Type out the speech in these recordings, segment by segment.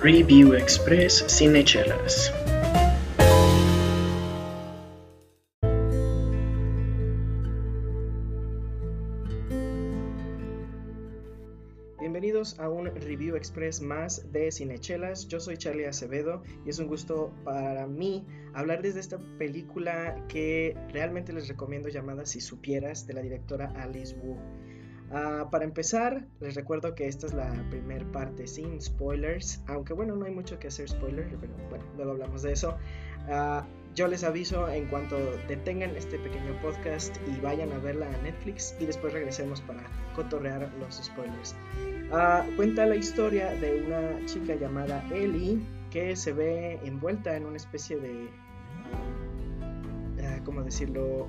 Review Express Cinechelas. Bienvenidos a un Review Express más de Cinechelas. Yo soy Charlie Acevedo y es un gusto para mí hablar desde esta película que realmente les recomiendo llamada Si supieras de la directora Alice Wu. Ah, para empezar, les recuerdo que esta es la primera parte sin spoilers, aunque bueno, no hay mucho que hacer spoilers, pero bueno, luego hablamos de eso. Ah, yo les aviso en cuanto detengan este pequeño podcast y vayan a verla a Netflix y después regresemos para cotorrear los spoilers. Ah, cuenta la historia de una chica llamada Ellie que se ve envuelta en una especie de, ¿cómo decirlo?,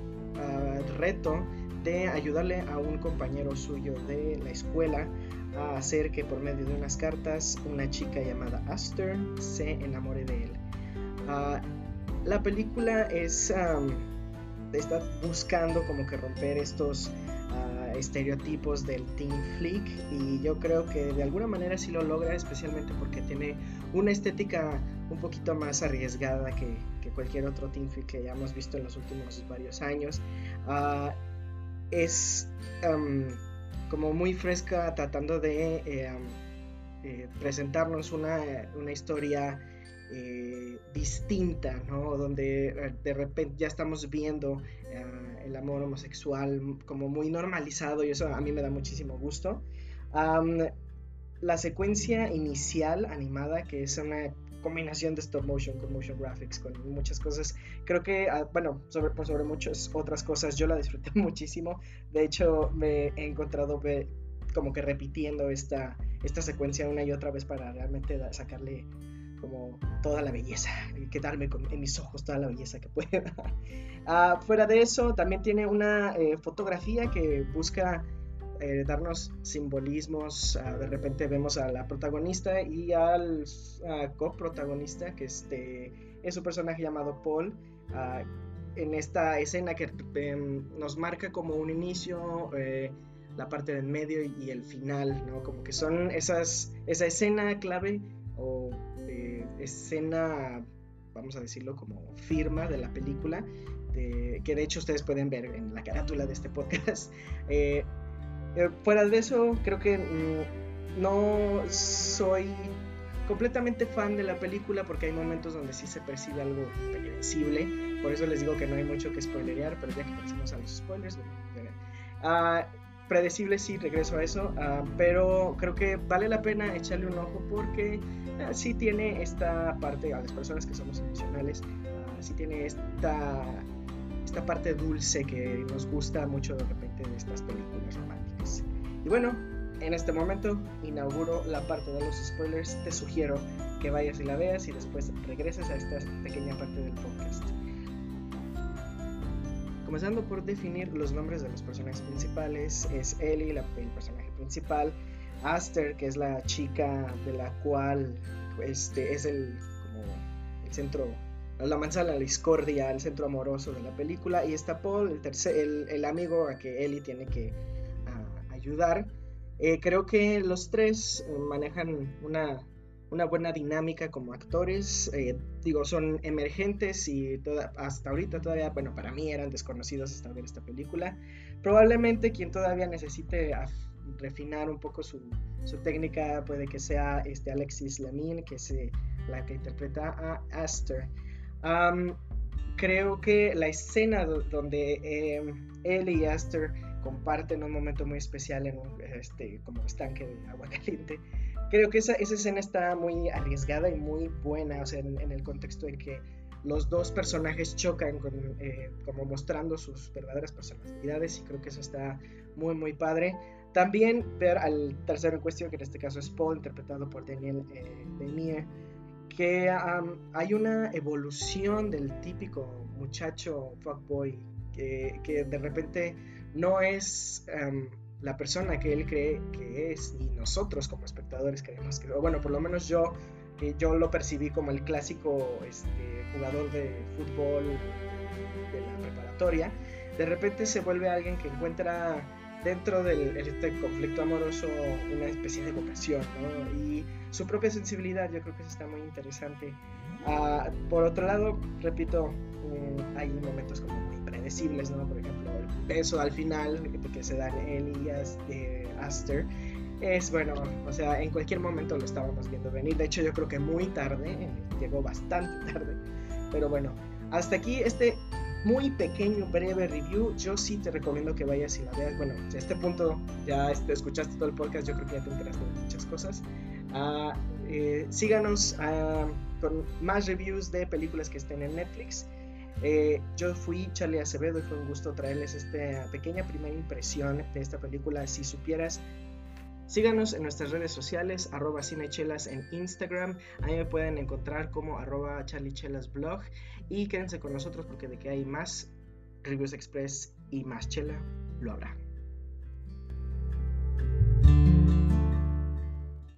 reto de ayudarle a un compañero suyo de la escuela a hacer que por medio de unas cartas una chica llamada Aster se enamore de él. Ah, la película es está buscando como que romper estos ah, estereotipos del teen flick y yo creo que de alguna manera sí lo logra especialmente porque tiene una estética un poquito más arriesgada que, cualquier otro teen flick que hayamos visto en los últimos varios años uh, es como muy fresca tratando de eh, eh, presentarnos una, historia eh, distinta, ¿no? Donde de repente ya estamos viendo el amor homosexual como muy normalizado y eso a mí me da muchísimo gusto. la secuencia inicial animada, que es una combinación de stop motion con motion graphics, con muchas cosas. Creo que, ah, bueno, sobre, por sobre muchas otras cosas, yo la disfruté muchísimo. De hecho, me he encontrado como que repitiendo esta, esta secuencia una y otra vez para realmente sacarle como toda la belleza y quedarme con, en mis ojos toda la belleza que pueda. Ah, fuera de eso, también tiene una eh, fotografía que busca eh, darnos simbolismos. Ah, de repente vemos a la protagonista y al coprotagonista, que este, es un personaje llamado Paul, ah, en esta escena que em, nos marca como un inicio, eh, la parte del medio y, el final, ¿no? Como que son esas, esa escena clave o eh, escena, vamos a decirlo, como firma de la película. que de hecho ustedes pueden ver en la carátula de este podcast, eh, fuera de eso, creo que mm, no soy completamente fan de la película porque hay momentos donde sí se percibe algo predecible. Por eso les digo que no hay mucho que spoilerear, pero ya que pasamos a los spoilers, uh, predecible sí, regreso a eso, ah, pero creo que vale la pena echarle un ojo porque ah, sí tiene esta parte, a las personas que somos emocionales, sí tiene esta, esta parte dulce que nos gusta mucho de repente de estas películas románticas. Y bueno, en este momento inauguro la parte de los spoilers. Te sugiero que vayas y la veas y después regreses a esta pequeña parte del podcast. Comenzando por definir los nombres de los personajes principales, es Ellie, la, el personaje principal, Aster, que es la chica de la cual este, es el, como el centro, la manzana, la discordia, el centro amoroso de la película, y está Paul, el, tercer, el, el amigo a que Ellie tiene que ayudar. Eh, creo que los tres eh, manejan una, buena dinámica como actores. Eh, digo, son emergentes y hasta ahorita todavía, bueno, para mí eran desconocidos hasta ver esta película. Probablemente quien todavía necesite refinar un poco su, técnica puede que sea este Alexis Lemine, que es la que interpreta a Aster. Creo que la escena donde él y Aster comparten un momento muy especial en un este, como estanque de agua caliente. Creo que esa, esa escena está muy arriesgada y muy buena, o sea, en, el contexto de que los dos personajes chocan eh, como mostrando sus verdaderas personalidades y creo que eso está muy muy padre. También ver al tercero en cuestión, que en este caso es Paul, interpretado por Daniel eh, que hay una evolución del típico muchacho fuckboy que, que de repente no es la persona que él cree que es y nosotros como espectadores creemos que, bueno, por lo menos yo, que yo lo percibí como el clásico este, jugador de fútbol de la preparatoria, de repente se vuelve alguien que encuentra dentro de este conflicto amoroso una especie de vocación, ¿no? Y su propia sensibilidad, yo creo que eso está muy interesante. Ah, por otro lado, repito, mm, hay momentos como muy predecibles, ¿no? Por ejemplo, el beso al final que se dan él y eh, Aster es bueno, o sea, en cualquier momento lo estábamos viendo venir. De hecho, yo creo que muy tarde, llegó bastante tarde. Pero bueno, hasta aquí este muy pequeño, breve review. Yo sí te recomiendo que vayas y la veas. Bueno, a este punto ya este, escuchaste todo el podcast, yo creo que ya te enteraste de muchas cosas. Ah, eh, síganos ah, con más reviews de películas que estén en Netflix. Eh, yo fui Charlie Acevedo y fue un gusto traerles esta pequeña primera impresión de esta película. Si supieras Síganos en nuestras redes sociales, arroba cinechelas en Instagram. Ahí me pueden encontrar como arroba blog. Y quédense con nosotros porque de que hay más Reviews Express y más chela, lo habrá.